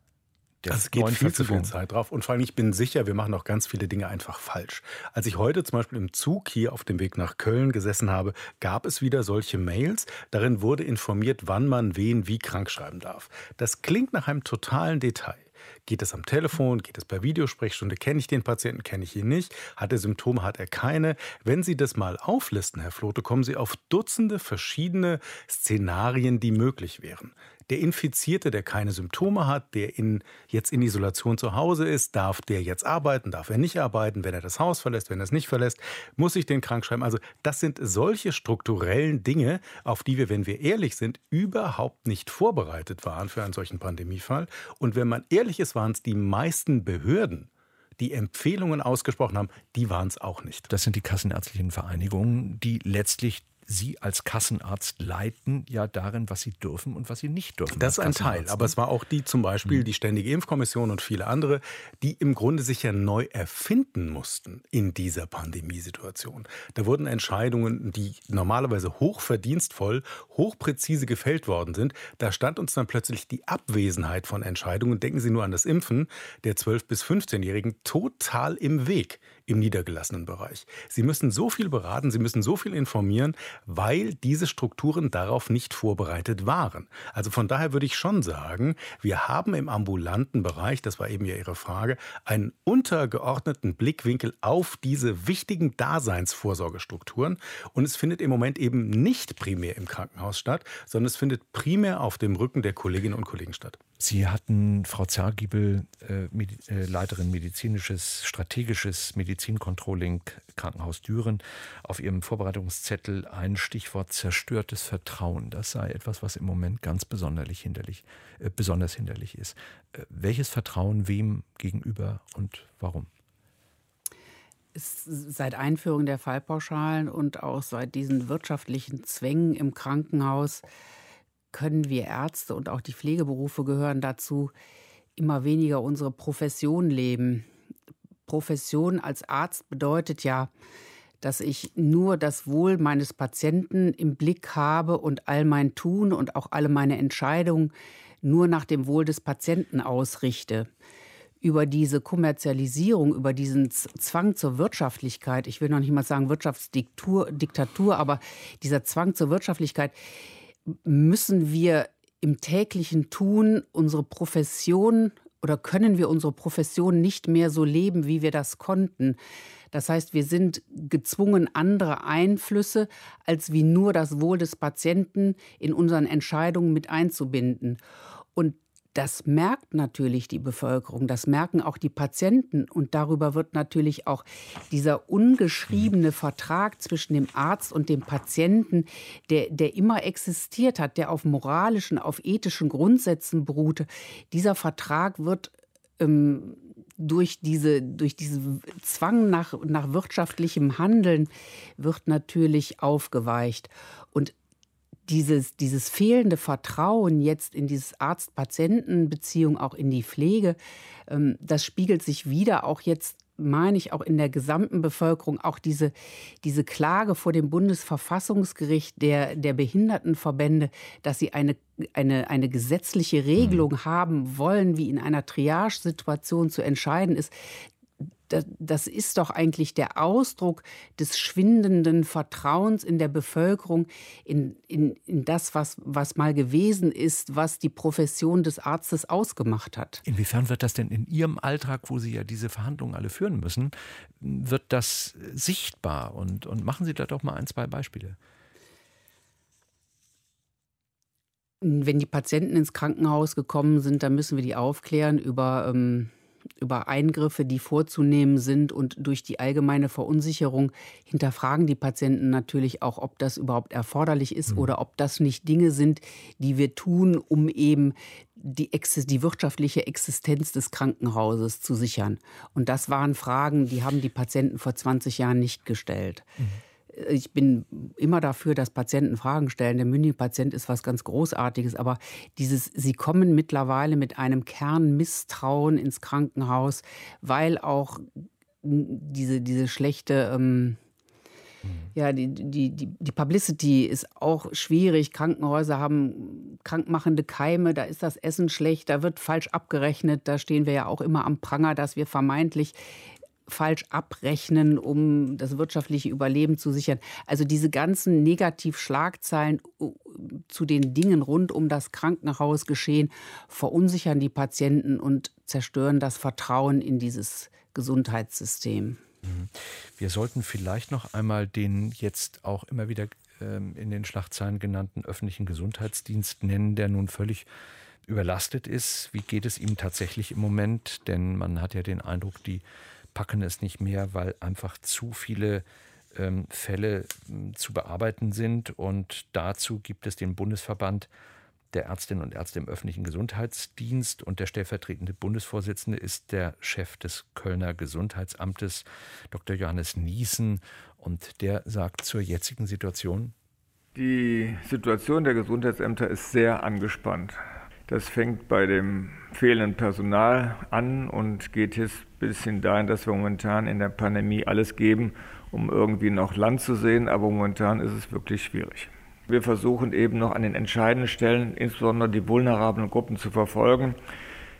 der also es geht viel zu viel Zeit drauf. Und vor allem, ich bin sicher, wir machen auch ganz viele Dinge einfach falsch. Als ich heute zum Beispiel im Zug hier auf dem Weg nach Köln gesessen habe, gab es wieder solche Mails. Darin wurde informiert, wann man wen wie krank schreiben darf. Das klingt nach einem totalen Detail. Geht es am Telefon? Geht es per Videosprechstunde? Kenne ich den Patienten? Kenne ich ihn nicht? Hat er Symptome? Hat er keine? Wenn Sie das mal auflisten, Herr Flote, kommen Sie auf Dutzende verschiedene Szenarien, die möglich wären. Der Infizierte, der keine Symptome hat, der in, jetzt in Isolation zu Hause ist, darf der jetzt arbeiten, darf er nicht arbeiten, wenn er das Haus verlässt, wenn er es nicht verlässt, muss ich den krank schreiben. Also das sind solche strukturellen Dinge, auf die wir, wenn wir ehrlich sind, überhaupt nicht vorbereitet waren für einen solchen Pandemiefall. Und wenn man ehrlich ist, waren es die meisten Behörden, die Empfehlungen ausgesprochen haben, die waren es auch nicht. Das sind die kassenärztlichen Vereinigungen, die letztlich Sie als Kassenarzt leiten ja darin, was Sie dürfen und was Sie nicht dürfen. Das ist ein Teil, aber es war auch die zum Beispiel mhm. die Ständige Impfkommission und viele andere, die im Grunde sich ja neu erfinden mussten in dieser Pandemiesituation. Da wurden Entscheidungen, die normalerweise hochverdienstvoll, hochpräzise gefällt worden sind, da stand uns dann plötzlich die Abwesenheit von Entscheidungen, denken Sie nur an das Impfen der 12- bis 15-Jährigen, total im Weg im niedergelassenen Bereich. Sie müssen so viel beraten, Sie müssen so viel informieren, weil diese Strukturen darauf nicht vorbereitet waren. Also von daher würde ich schon sagen, wir haben im ambulanten Bereich, das war eben ja Ihre Frage, einen untergeordneten Blickwinkel auf diese wichtigen Daseinsvorsorgestrukturen. Und es findet im Moment eben nicht primär im Krankenhaus statt, sondern es findet primär auf dem Rücken der Kolleginnen und Kollegen statt. Sie hatten, Frau Zergiebel, äh, Medi äh, Leiterin medizinisches, strategisches Medizincontrolling Krankenhaus Düren, auf ihrem Vorbereitungszettel ein Stichwort zerstörtes Vertrauen. Das sei etwas, was im Moment ganz besonderlich hinderlich, äh, besonders hinderlich ist. Äh, welches Vertrauen wem gegenüber und warum? seit Einführung der Fallpauschalen und auch seit diesen wirtschaftlichen Zwängen im Krankenhaus können wir Ärzte und auch die Pflegeberufe gehören dazu, immer weniger unsere Profession leben. Profession als Arzt bedeutet ja, dass ich nur das Wohl meines Patienten im Blick habe und all mein Tun und auch alle meine Entscheidungen nur nach dem Wohl des Patienten ausrichte. Über diese Kommerzialisierung, über diesen Zwang zur Wirtschaftlichkeit, ich will noch nicht mal sagen Wirtschaftsdiktatur, Diktatur, aber dieser Zwang zur Wirtschaftlichkeit, müssen wir im täglichen Tun unsere Profession oder können wir unsere Profession nicht mehr so leben, wie wir das konnten. Das heißt, wir sind gezwungen, andere Einflüsse als wie nur das Wohl des Patienten in unseren Entscheidungen mit einzubinden. Und das merkt natürlich die Bevölkerung, das merken auch die Patienten und darüber wird natürlich auch dieser ungeschriebene Vertrag zwischen dem Arzt und dem Patienten, der, der immer existiert hat, der auf moralischen, auf ethischen Grundsätzen beruhte, dieser Vertrag wird ähm, durch diese, durch diesen Zwang nach, nach wirtschaftlichem Handeln wird natürlich aufgeweicht. Und dieses, dieses fehlende Vertrauen jetzt in dieses Arzt-Patienten-Beziehung, auch in die Pflege, ähm, das spiegelt sich wieder auch jetzt meine ich auch in der gesamten Bevölkerung auch diese, diese Klage vor dem Bundesverfassungsgericht der, der Behindertenverbände, dass sie eine, eine, eine gesetzliche Regelung mhm. haben wollen, wie in einer Triage-Situation zu entscheiden ist das ist doch eigentlich der Ausdruck des schwindenden Vertrauens in der Bevölkerung in, in, in das, was, was mal gewesen ist, was die Profession des Arztes ausgemacht hat. Inwiefern wird das denn in Ihrem Alltag, wo Sie ja diese Verhandlungen alle führen müssen, wird das sichtbar? Und, und machen Sie da doch mal ein, zwei Beispiele. Wenn die Patienten ins Krankenhaus gekommen sind, dann müssen wir die aufklären über ähm, über Eingriffe, die vorzunehmen sind. Und durch die allgemeine Verunsicherung hinterfragen die Patienten natürlich auch, ob das überhaupt erforderlich ist mhm. oder ob das nicht Dinge sind, die wir tun, um eben die, die, wirtschaftliche Existenz des Krankenhauses zu sichern. Und das waren Fragen, die haben die Patienten vor 20 Jahren nicht gestellt. Mhm ich bin immer dafür, dass Patienten Fragen stellen. Der Mündig-Patient ist was ganz Großartiges, aber dieses, sie kommen mittlerweile mit einem Kernmisstrauen ins Krankenhaus, weil auch diese, diese schlechte ähm, ja, die, die, die, die Publicity ist auch schwierig. Krankenhäuser haben krankmachende Keime, da ist das Essen schlecht, da wird falsch abgerechnet. Da stehen wir ja auch immer am Pranger, dass wir vermeintlich falsch abrechnen, um das wirtschaftliche Überleben zu sichern. Also diese ganzen Negativschlagzeilen zu den Dingen rund um das Krankenhaus geschehen, verunsichern die Patienten und zerstören das Vertrauen in dieses Gesundheitssystem. Mhm. Wir sollten vielleicht noch einmal den jetzt auch immer wieder ähm, in den Schlagzeilen genannten öffentlichen Gesundheitsdienst nennen, der nun völlig überlastet ist. Wie geht es ihm tatsächlich im Moment? Denn man hat ja den Eindruck, die packen es nicht mehr, weil einfach zu viele ähm, Fälle äh, zu bearbeiten sind. Und dazu gibt es den Bundesverband der Ärztinnen und Ärzte im öffentlichen Gesundheitsdienst und der stellvertretende Bundesvorsitzende ist der Chef des Kölner Gesundheitsamtes, Dr. Johannes Niesen. Und der sagt zur jetzigen Situation, die Situation der Gesundheitsämter ist sehr angespannt. Das fängt bei dem fehlenden Personal an und geht jetzt bis hin dahin, dass wir momentan in der Pandemie alles geben, um irgendwie noch Land zu sehen. Aber momentan ist es wirklich schwierig. Wir versuchen eben noch an den entscheidenden Stellen, insbesondere die vulnerablen Gruppen zu verfolgen,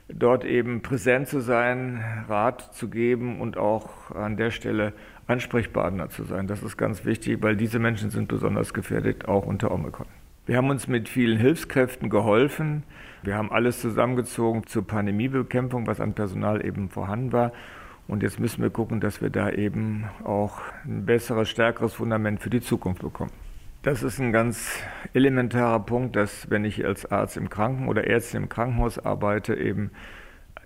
dort eben präsent zu sein, Rat zu geben und auch an der Stelle Ansprechpartner zu sein. Das ist ganz wichtig, weil diese Menschen sind besonders gefährdet, auch unter Omikron. Wir haben uns mit vielen Hilfskräften geholfen. Wir haben alles zusammengezogen zur Pandemiebekämpfung, was an Personal eben vorhanden war. Und jetzt müssen wir gucken, dass wir da eben auch ein besseres, stärkeres Fundament für die Zukunft bekommen. Das ist ein ganz elementarer Punkt, dass wenn ich als Arzt im Kranken- oder Ärztin im Krankenhaus arbeite, eben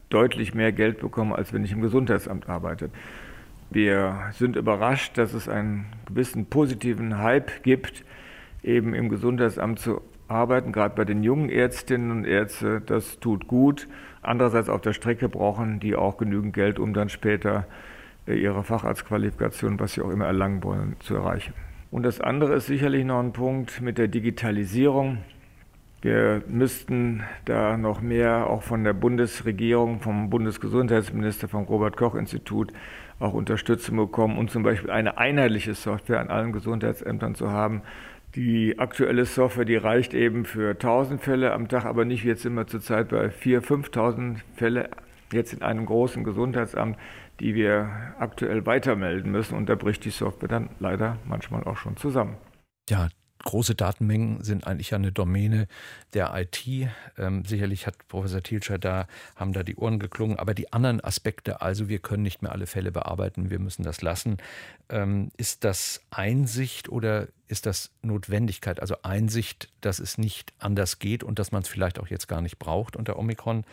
deutlich mehr Geld bekomme, als wenn ich im Gesundheitsamt arbeite. Wir sind überrascht, dass es einen gewissen positiven Hype gibt, eben im Gesundheitsamt zu arbeiten, gerade bei den jungen Ärztinnen und Ärzten, das tut gut. Andererseits auf der Strecke brauchen die auch genügend Geld, um dann später äh, ihre Facharztqualifikation, was sie auch immer erlangen wollen, zu erreichen. Und das andere ist sicherlich noch ein Punkt mit der Digitalisierung. Wir müssten da noch mehr auch von der Bundesregierung, vom Bundesgesundheitsminister, vom Robert Koch Institut auch Unterstützung bekommen und zum Beispiel eine einheitliche Software an allen Gesundheitsämtern zu haben, die aktuelle Software, die reicht eben für 1000 Fälle am Tag, aber nicht jetzt immer zurzeit bei 4.000, 5.000 Fälle jetzt in einem großen Gesundheitsamt, die wir aktuell weitermelden müssen. Und da bricht die Software dann leider manchmal auch schon zusammen. Ja, Große Datenmengen sind eigentlich eine Domäne der IT. Ähm, sicherlich hat Professor Thielscher da, haben da die Ohren geklungen, aber die anderen Aspekte, also wir können nicht mehr alle Fälle bearbeiten, wir müssen das lassen. Ähm, ist das Einsicht oder ist das Notwendigkeit? Also Einsicht, dass es nicht anders geht und dass man es vielleicht auch jetzt gar nicht braucht unter Omikron?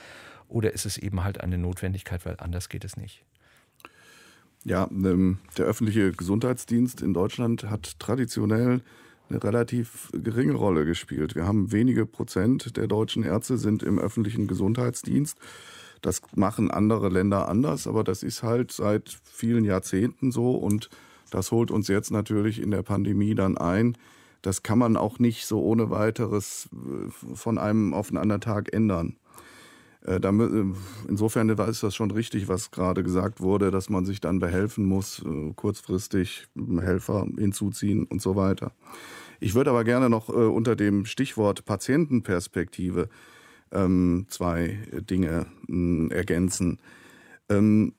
Oder ist es eben halt eine Notwendigkeit, weil anders geht es nicht? Ja, ähm, der öffentliche Gesundheitsdienst in Deutschland hat traditionell eine relativ geringe Rolle gespielt. Wir haben wenige Prozent der deutschen Ärzte sind im öffentlichen Gesundheitsdienst. Das machen andere Länder anders, aber das ist halt seit vielen Jahrzehnten so und das holt uns jetzt natürlich in der Pandemie dann ein. Das kann man auch nicht so ohne weiteres äh, von einem auf einen anderen Tag ändern. Äh, äh, insofern ist das schon richtig, was gerade gesagt wurde, dass man sich dann behelfen muss, kurzfristig Helfer hinzuziehen und so weiter. Ich würde aber gerne noch äh, unter dem Stichwort Patientenperspektive ähm, zwei Dinge äh, ergänzen, ähm,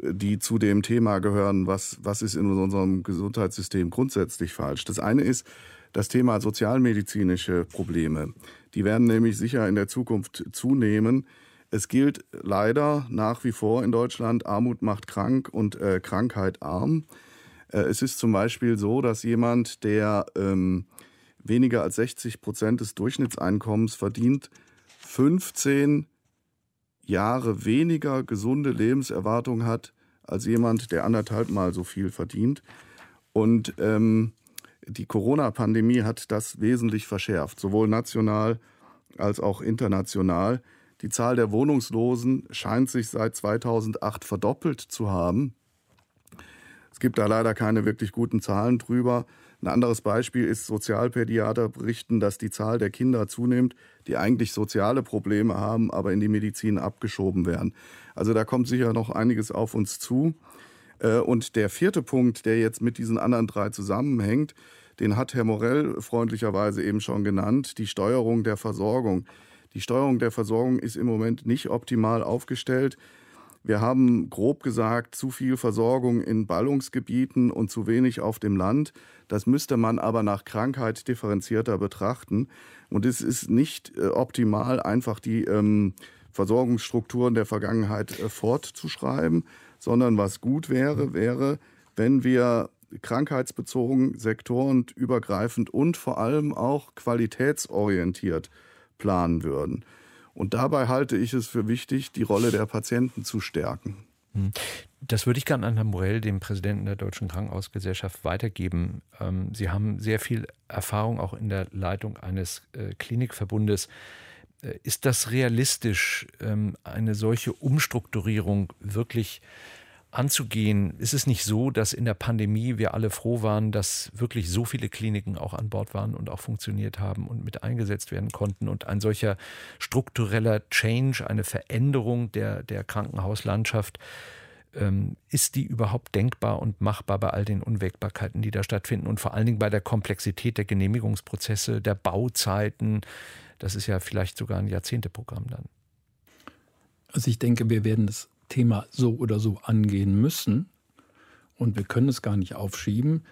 die zu dem Thema gehören, was, was ist in unserem Gesundheitssystem grundsätzlich falsch. Das eine ist das Thema sozialmedizinische Probleme. Die werden nämlich sicher in der Zukunft zunehmen. Es gilt leider nach wie vor in Deutschland, Armut macht krank und äh, Krankheit arm. Äh, es ist zum Beispiel so, dass jemand, der ähm, weniger als 60 Prozent des Durchschnittseinkommens verdient, 15 Jahre weniger gesunde Lebenserwartung hat als jemand, der anderthalb Mal so viel verdient. Und ähm, die Corona-Pandemie hat das wesentlich verschärft, sowohl national als auch international. Die Zahl der Wohnungslosen scheint sich seit 2008 verdoppelt zu haben. Es gibt da leider keine wirklich guten Zahlen drüber. Ein anderes Beispiel ist, Sozialpädiater berichten, dass die Zahl der Kinder zunimmt, die eigentlich soziale Probleme haben, aber in die Medizin abgeschoben werden. Also da kommt sicher noch einiges auf uns zu. Äh, und der vierte Punkt, der jetzt mit diesen anderen drei zusammenhängt, den hat Herr Morell freundlicherweise eben schon genannt, die Steuerung der Versorgung. Die Steuerung der Versorgung ist im Moment nicht optimal aufgestellt. Wir haben grob gesagt zu viel Versorgung in Ballungsgebieten und zu wenig auf dem Land. Das müsste man aber nach Krankheit differenzierter betrachten. Und es ist nicht äh, optimal, einfach die ähm, Versorgungsstrukturen der Vergangenheit äh, fortzuschreiben, sondern was gut wäre, wäre, wenn wir krankheitsbezogen, sektorenübergreifend und vor allem auch qualitätsorientiert planen würden. Und dabei halte ich es für wichtig, die Rolle der Patienten zu stärken. Hm. Das würde ich gerne an Herrn Morell, dem Präsidenten der Deutschen Krankenhausgesellschaft, weitergeben. Ähm, Sie haben sehr viel Erfahrung auch in der Leitung eines äh, Klinikverbundes. Äh, ist das realistisch, ähm, eine solche Umstrukturierung wirklich anzugehen. Ist es nicht so, dass in der Pandemie wir alle froh waren, dass wirklich so viele Kliniken auch an Bord waren und auch funktioniert haben und mit eingesetzt werden konnten und ein solcher struktureller Change, eine Veränderung der, der Krankenhauslandschaft, ähm, ist die überhaupt denkbar und machbar bei all den Unwägbarkeiten, die da stattfinden und vor allen Dingen bei der Komplexität der Genehmigungsprozesse, der Bauzeiten? Das ist ja vielleicht sogar ein Jahrzehnteprogramm dann. Also ich denke, wir werden das Thema so oder so angehen müssen. Und wir können es gar nicht aufschieben.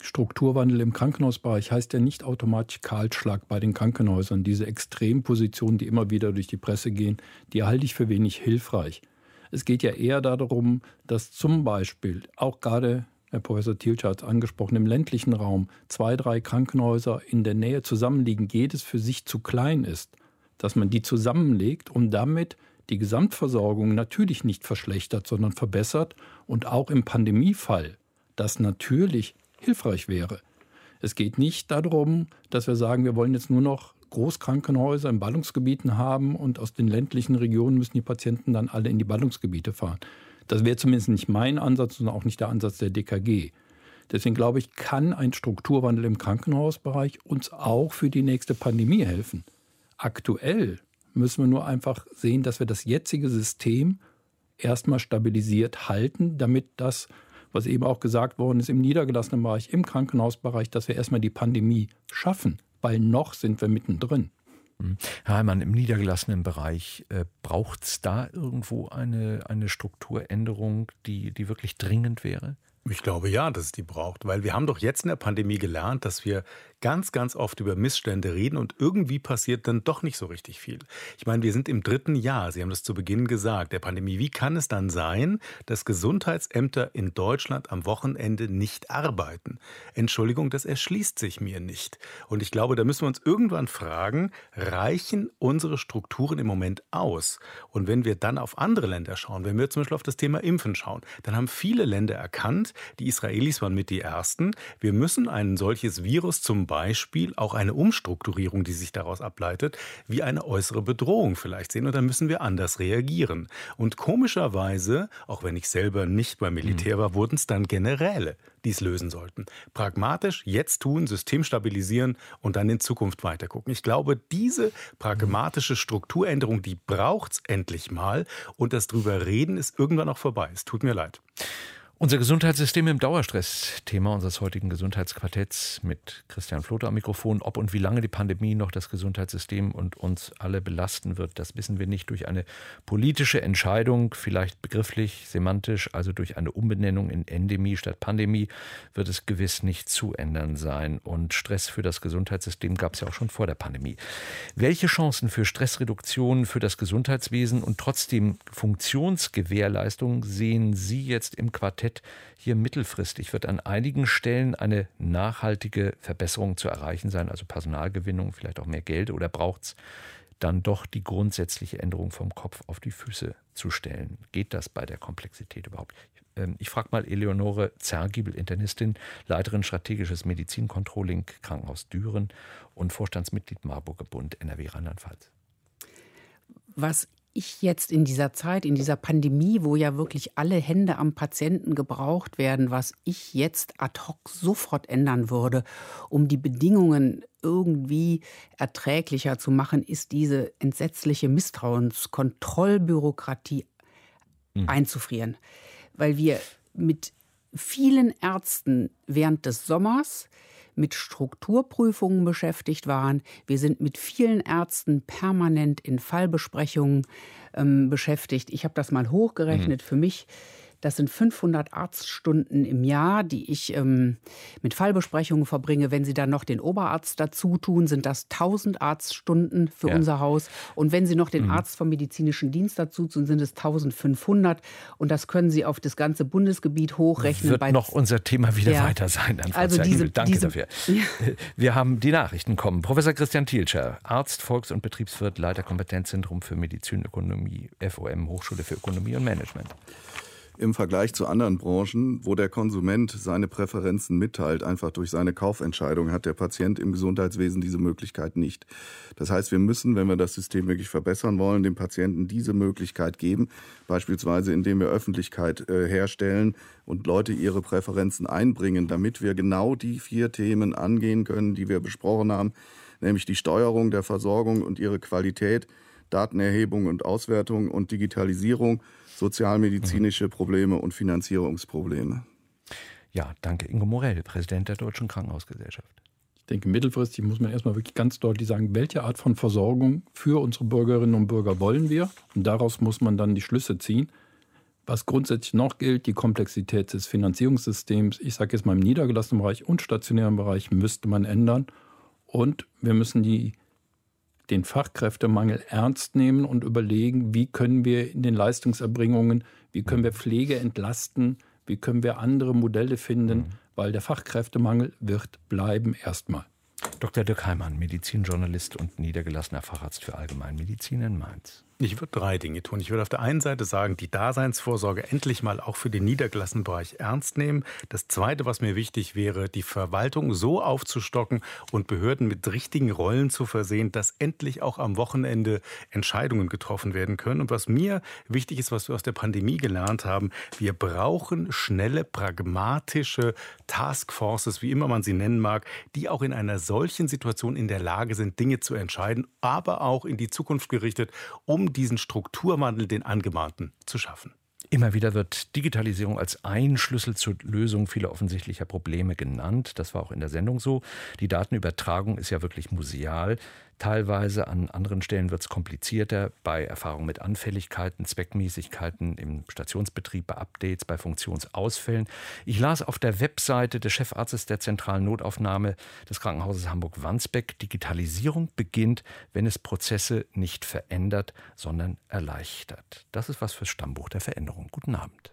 Strukturwandel im Krankenhausbereich heißt ja nicht automatisch Kahlschlag bei den Krankenhäusern. Diese Extrempositionen, die immer wieder durch die Presse gehen, die halte ich für wenig hilfreich. Es geht ja eher darum, dass zum Beispiel auch gerade Herr Professor Thielsch hat es angesprochen, im ländlichen Raum zwei, drei Krankenhäuser in der Nähe zusammenliegen, jedes für sich zu klein ist, dass man die zusammenlegt, um damit die Gesamtversorgung natürlich nicht verschlechtert, sondern verbessert und auch im Pandemiefall das natürlich hilfreich wäre. Es geht nicht darum, dass wir sagen, wir wollen jetzt nur noch Großkrankenhäuser in Ballungsgebieten haben und aus den ländlichen Regionen müssen die Patienten dann alle in die Ballungsgebiete fahren. Das wäre zumindest nicht mein Ansatz und auch nicht der Ansatz der DKG. Deswegen glaube ich, kann ein Strukturwandel im Krankenhausbereich uns auch für die nächste Pandemie helfen. Aktuell müssen wir nur einfach sehen, dass wir das jetzige System erstmal stabilisiert halten, damit das, was eben auch gesagt worden ist, im niedergelassenen Bereich, im Krankenhausbereich, dass wir erstmal die Pandemie schaffen, weil noch sind wir mittendrin. Mhm. Herr Heimann, im niedergelassenen Bereich äh, braucht es da irgendwo eine, eine Strukturänderung, die, die wirklich dringend wäre? Ich glaube ja, dass es die braucht, weil wir haben doch jetzt in der Pandemie gelernt, dass wir ganz, ganz oft über Missstände reden und irgendwie passiert dann doch nicht so richtig viel. Ich meine, wir sind im dritten Jahr, Sie haben das zu Beginn gesagt, der Pandemie. Wie kann es dann sein, dass Gesundheitsämter in Deutschland am Wochenende nicht arbeiten? Entschuldigung, das erschließt sich mir nicht. Und ich glaube, da müssen wir uns irgendwann fragen, reichen unsere Strukturen im Moment aus? Und wenn wir dann auf andere Länder schauen, wenn wir zum Beispiel auf das Thema Impfen schauen, dann haben viele Länder erkannt, die Israelis waren mit die ersten, wir müssen ein solches Virus zum Beispiel auch eine Umstrukturierung, die sich daraus ableitet, wie eine äußere Bedrohung vielleicht sehen. Und dann müssen wir anders reagieren. Und komischerweise, auch wenn ich selber nicht beim Militär war, wurden es dann Generäle, die es lösen sollten. Pragmatisch jetzt tun, System stabilisieren und dann in Zukunft weitergucken. Ich glaube, diese pragmatische Strukturänderung, die braucht es endlich mal. Und das drüber reden ist irgendwann auch vorbei. Es tut mir leid. Unser Gesundheitssystem im Dauerstress, Thema unseres heutigen Gesundheitsquartetts mit Christian Floter am Mikrofon. Ob und wie lange die Pandemie noch das Gesundheitssystem und uns alle belasten wird, das wissen wir nicht durch eine politische Entscheidung, vielleicht begrifflich, semantisch, also durch eine Umbenennung in Endemie statt Pandemie, wird es gewiss nicht zu ändern sein. Und Stress für das Gesundheitssystem gab es ja auch schon vor der Pandemie. Welche Chancen für Stressreduktion für das Gesundheitswesen und trotzdem Funktionsgewährleistung sehen Sie jetzt im Quartett? Budget hier mittelfristig wird an einigen Stellen eine nachhaltige Verbesserung zu erreichen sein, also Personalgewinnung, vielleicht auch mehr Geld, oder braucht es dann doch die grundsätzliche Änderung vom Kopf auf die Füße zu stellen? Geht das bei der Komplexität überhaupt? Ähm, ich frage mal Eleonore Zergiebel, Internistin, Leiterin strategisches Medizincontrolling Krankenhaus Düren und Vorstandsmitglied Marburger Bund NRW Rheinland-Pfalz. Was ich jetzt in dieser Zeit, in dieser Pandemie, wo ja wirklich alle Hände am Patienten gebraucht werden, was ich jetzt ad hoc sofort ändern würde, um die Bedingungen irgendwie erträglicher zu machen, ist diese entsetzliche Misstrauenskontrollbürokratie mhm. einzufrieren. Weil wir mit vielen Ärzten während des Sommers mit Strukturprüfungen beschäftigt waren. Wir sind mit vielen Ärzten permanent in Fallbesprechungen ähm, beschäftigt. Ich habe das mal hochgerechnet. Mhm. Für mich das sind 500 Arztstunden im Jahr, die ich ähm, mit Fallbesprechungen verbringe. Wenn Sie dann noch den Oberarzt dazu tun, sind das 1000 Arztstunden für ja. unser Haus. Und wenn Sie noch den mhm. Arzt vom medizinischen Dienst dazu tun, sind es 1500. Und das können Sie auf das ganze Bundesgebiet hochrechnen. Wird noch unser Thema wieder ja. weiter sein. also diese, Danke diese, dafür. Ja. Wir haben die Nachrichten kommen. Professor Christian Thielscher, Arzt, Volks- und Betriebswirt, Leiter Kompetenzzentrum für Medizinökonomie, FOM, Hochschule für Ökonomie und Management im Vergleich zu anderen Branchen, wo der Konsument seine Präferenzen mitteilt, einfach durch seine Kaufentscheidung, hat der Patient im Gesundheitswesen diese Möglichkeit nicht. Das heißt, wir müssen, wenn wir das System wirklich verbessern wollen, dem Patienten diese Möglichkeit geben, beispielsweise indem wir Öffentlichkeit äh, herstellen und Leute ihre Präferenzen einbringen, damit wir genau die vier Themen angehen können, die wir besprochen haben, nämlich die Steuerung der Versorgung und ihre Qualität, Datenerhebung und Auswertung und Digitalisierung sozialmedizinische Probleme und Finanzierungsprobleme. Ja, danke. Ingo Morell, Präsident der Deutschen Krankenhausgesellschaft. Ich denke, mittelfristig muss man erstmal wirklich ganz deutlich sagen, welche Art von Versorgung für unsere Bürgerinnen und Bürger wollen wir. Und daraus muss man dann die Schlüsse ziehen. Was grundsätzlich noch gilt, die Komplexität des Finanzierungssystems, ich sage jetzt mal im niedergelassenen Bereich und stationären Bereich, müsste man ändern. Und wir müssen die den Fachkräftemangel ernst nehmen und überlegen, wie können wir in den Leistungserbringungen, wie können wir Pflege entlasten, wie können wir andere Modelle finden, mhm. weil der Fachkräftemangel wird bleiben erstmal. Dr. Dirk Heimann, Medizinjournalist und niedergelassener Facharzt für Allgemeinmedizin in Mainz. Ich würde drei Dinge tun. Ich würde auf der einen Seite sagen, die Daseinsvorsorge endlich mal auch für den niedergelassenen Bereich ernst nehmen. Das Zweite, was mir wichtig wäre, die Verwaltung so aufzustocken und Behörden mit richtigen Rollen zu versehen, dass endlich auch am Wochenende Entscheidungen getroffen werden können. Und was mir wichtig ist, was wir aus der Pandemie gelernt haben, wir brauchen schnelle, pragmatische Taskforces, wie immer man sie nennen mag, die auch in einer solchen Situation in der Lage sind, Dinge zu entscheiden, aber auch in die Zukunft gerichtet, um diesen Strukturwandel, den angemahnten, zu schaffen. Immer wieder wird Digitalisierung als ein Schlüssel zur Lösung vieler offensichtlicher Probleme genannt. Das war auch in der Sendung so. Die Datenübertragung ist ja wirklich museal. Teilweise. An anderen Stellen wird es komplizierter bei Erfahrungen mit Anfälligkeiten, Zweckmäßigkeiten im Stationsbetrieb, bei Updates, bei Funktionsausfällen. Ich las auf der Webseite des Chefarztes der zentralen Notaufnahme des Krankenhauses Hamburg-Wandsbek, Digitalisierung beginnt, wenn es Prozesse nicht verändert, sondern erleichtert. Das ist was fürs Stammbuch der Veränderung. Guten Abend.